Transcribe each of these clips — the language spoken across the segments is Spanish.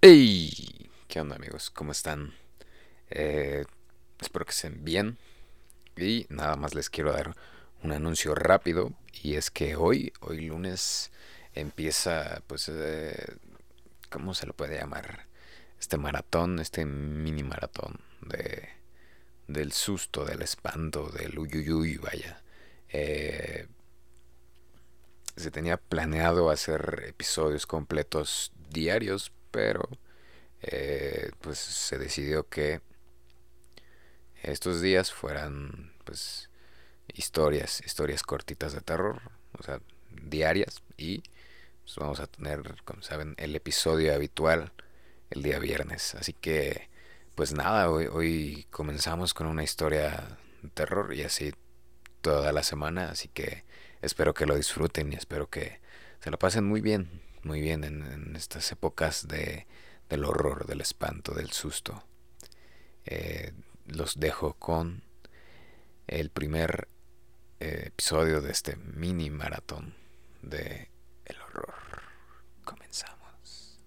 Hey, ¿qué onda amigos? ¿Cómo están? Eh, espero que estén bien. Y nada más les quiero dar un anuncio rápido. Y es que hoy, hoy lunes, empieza, pues, eh, ¿cómo se lo puede llamar? Este maratón, este mini maratón de, del susto, del espanto, del uyuyuy, vaya. Eh, se tenía planeado hacer episodios completos diarios, pero eh, pues se decidió que estos días fueran pues historias, historias cortitas de terror, o sea, diarias y pues, vamos a tener, como saben, el episodio habitual el día viernes. Así que pues nada, hoy, hoy comenzamos con una historia de terror y así toda la semana, así que espero que lo disfruten y espero que se lo pasen muy bien muy bien en, estas épocas de, del horror, del espanto, del susto. Eh, los dejo con el primer eh, episodio de este mini maratón de el horror. Comenzamos.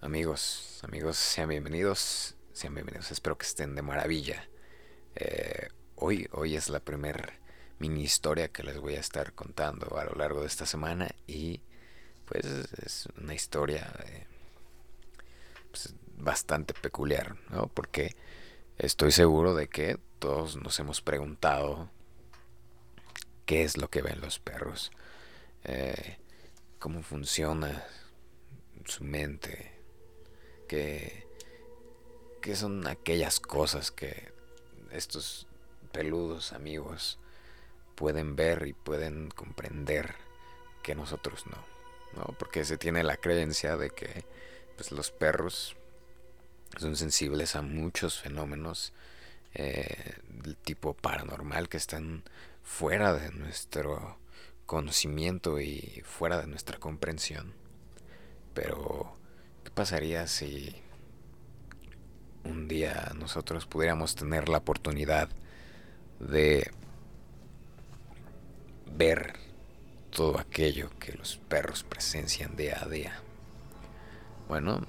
Amigos, amigos, sean bienvenidos sean bienvenidos, espero que estén de maravilla. Eh, hoy, hoy es la primera mini historia que les voy a estar contando a lo largo de esta semana y pues es una historia eh, pues, bastante peculiar, ¿no? Porque estoy seguro de que todos nos hemos preguntado qué es lo que ven los perros, eh, cómo funciona su mente, qué ¿Qué son aquellas cosas que estos peludos amigos pueden ver y pueden comprender que nosotros no? ¿no? Porque se tiene la creencia de que pues, los perros son sensibles a muchos fenómenos eh, del tipo paranormal que están fuera de nuestro conocimiento y fuera de nuestra comprensión. Pero, ¿qué pasaría si un día nosotros pudiéramos tener la oportunidad de ver todo aquello que los perros presencian día a día. Bueno,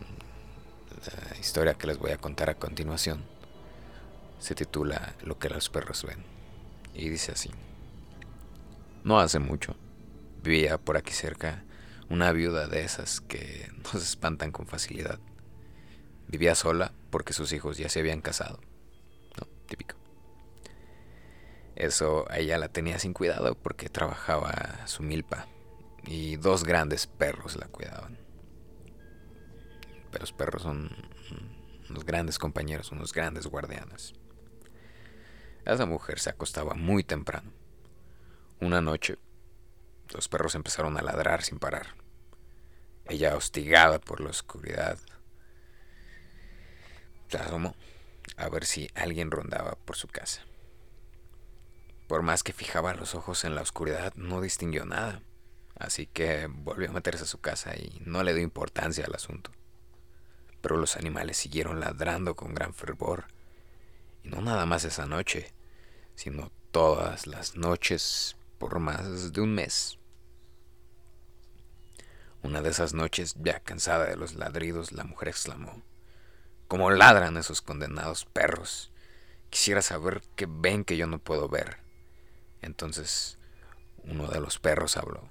la historia que les voy a contar a continuación se titula Lo que los perros ven y dice así. No hace mucho vivía por aquí cerca una viuda de esas que nos espantan con facilidad. Vivía sola porque sus hijos ya se habían casado. ¿No? Típico. Eso ella la tenía sin cuidado porque trabajaba su milpa y dos grandes perros la cuidaban. Pero los perros son unos grandes compañeros, unos grandes guardianes. Esa mujer se acostaba muy temprano. Una noche, los perros empezaron a ladrar sin parar. Ella, hostigada por la oscuridad, se asomó a ver si alguien rondaba por su casa. Por más que fijaba los ojos en la oscuridad, no distinguió nada, así que volvió a meterse a su casa y no le dio importancia al asunto. Pero los animales siguieron ladrando con gran fervor, y no nada más esa noche, sino todas las noches por más de un mes. Una de esas noches, ya cansada de los ladridos, la mujer exclamó, como ladran esos condenados perros. Quisiera saber qué ven que yo no puedo ver. Entonces uno de los perros habló.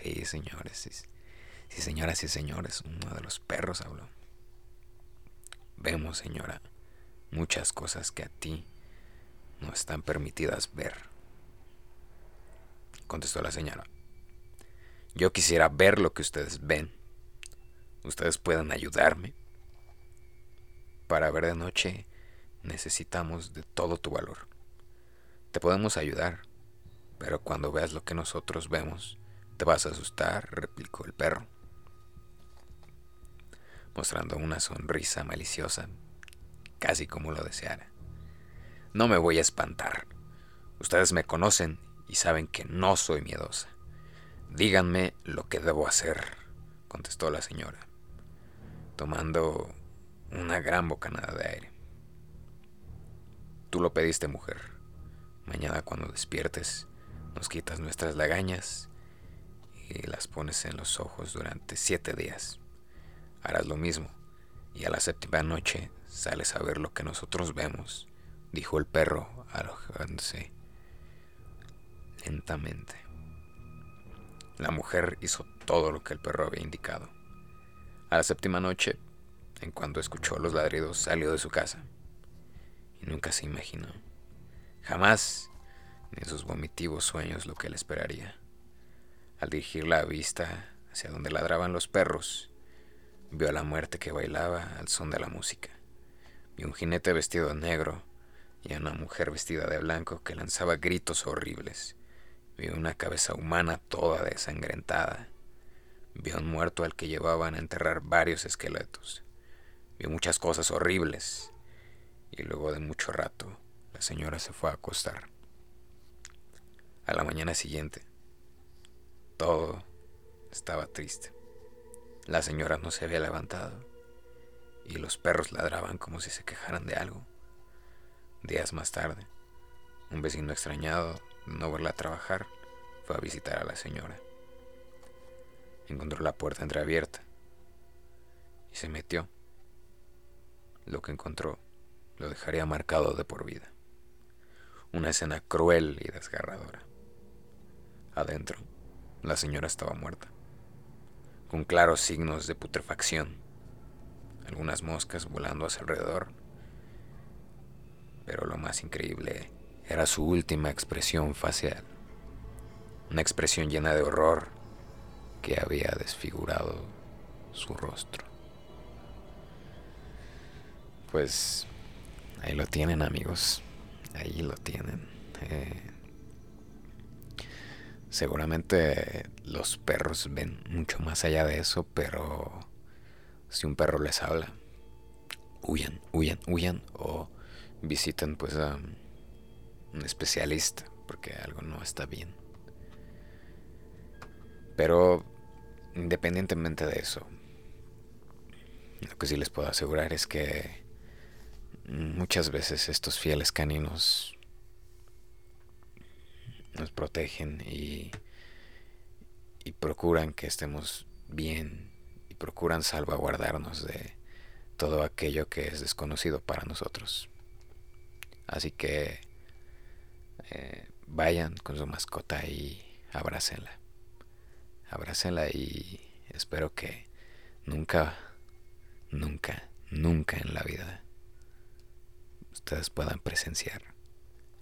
Sí, señores, sí, sí, señoras y señores, uno de los perros habló. Vemos, señora, muchas cosas que a ti no están permitidas ver. Contestó la señora. Yo quisiera ver lo que ustedes ven. Ustedes pueden ayudarme para ver de noche necesitamos de todo tu valor. Te podemos ayudar, pero cuando veas lo que nosotros vemos, te vas a asustar, replicó el perro, mostrando una sonrisa maliciosa, casi como lo deseara. No me voy a espantar. Ustedes me conocen y saben que no soy miedosa. Díganme lo que debo hacer, contestó la señora, tomando una gran bocanada de aire. Tú lo pediste, mujer. Mañana cuando despiertes, nos quitas nuestras lagañas y las pones en los ojos durante siete días. Harás lo mismo y a la séptima noche sales a ver lo que nosotros vemos, dijo el perro alojándose lentamente. La mujer hizo todo lo que el perro había indicado. A la séptima noche, en cuanto escuchó los ladridos, salió de su casa. Y nunca se imaginó, jamás, en sus vomitivos sueños, lo que le esperaría. Al dirigir la vista hacia donde ladraban los perros, vio a la muerte que bailaba al son de la música. Vio un jinete vestido de negro y a una mujer vestida de blanco que lanzaba gritos horribles. Vio una cabeza humana toda desangrentada. Vio un muerto al que llevaban a enterrar varios esqueletos. Vio muchas cosas horribles. Y luego de mucho rato, la señora se fue a acostar. A la mañana siguiente, todo estaba triste. La señora no se había levantado y los perros ladraban como si se quejaran de algo. Días más tarde, un vecino extrañado de no verla trabajar fue a visitar a la señora. Encontró la puerta entreabierta y se metió. Lo que encontró lo dejaría marcado de por vida. Una escena cruel y desgarradora. Adentro, la señora estaba muerta con claros signos de putrefacción, algunas moscas volando a su alrededor. Pero lo más increíble era su última expresión facial, una expresión llena de horror que había desfigurado su rostro. Pues ahí lo tienen amigos, ahí lo tienen. Eh, Seguramente los perros ven mucho más allá de eso, pero si un perro les habla, huyan, huyan, huyan o visiten pues a un especialista porque algo no está bien. Pero independientemente de eso, lo que sí les puedo asegurar es que muchas veces estos fieles caninos nos protegen y, y procuran que estemos bien y procuran salvaguardarnos de todo aquello que es desconocido para nosotros. Así que eh, vayan con su mascota y abrácenla. Abrácenla y espero que nunca, nunca, nunca en la vida ustedes puedan presenciar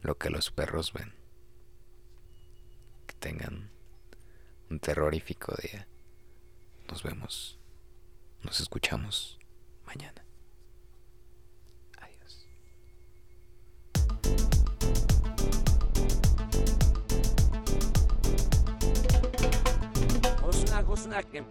lo que los perros ven tengan un terrorífico día. Nos vemos. Nos escuchamos mañana. Adiós. Que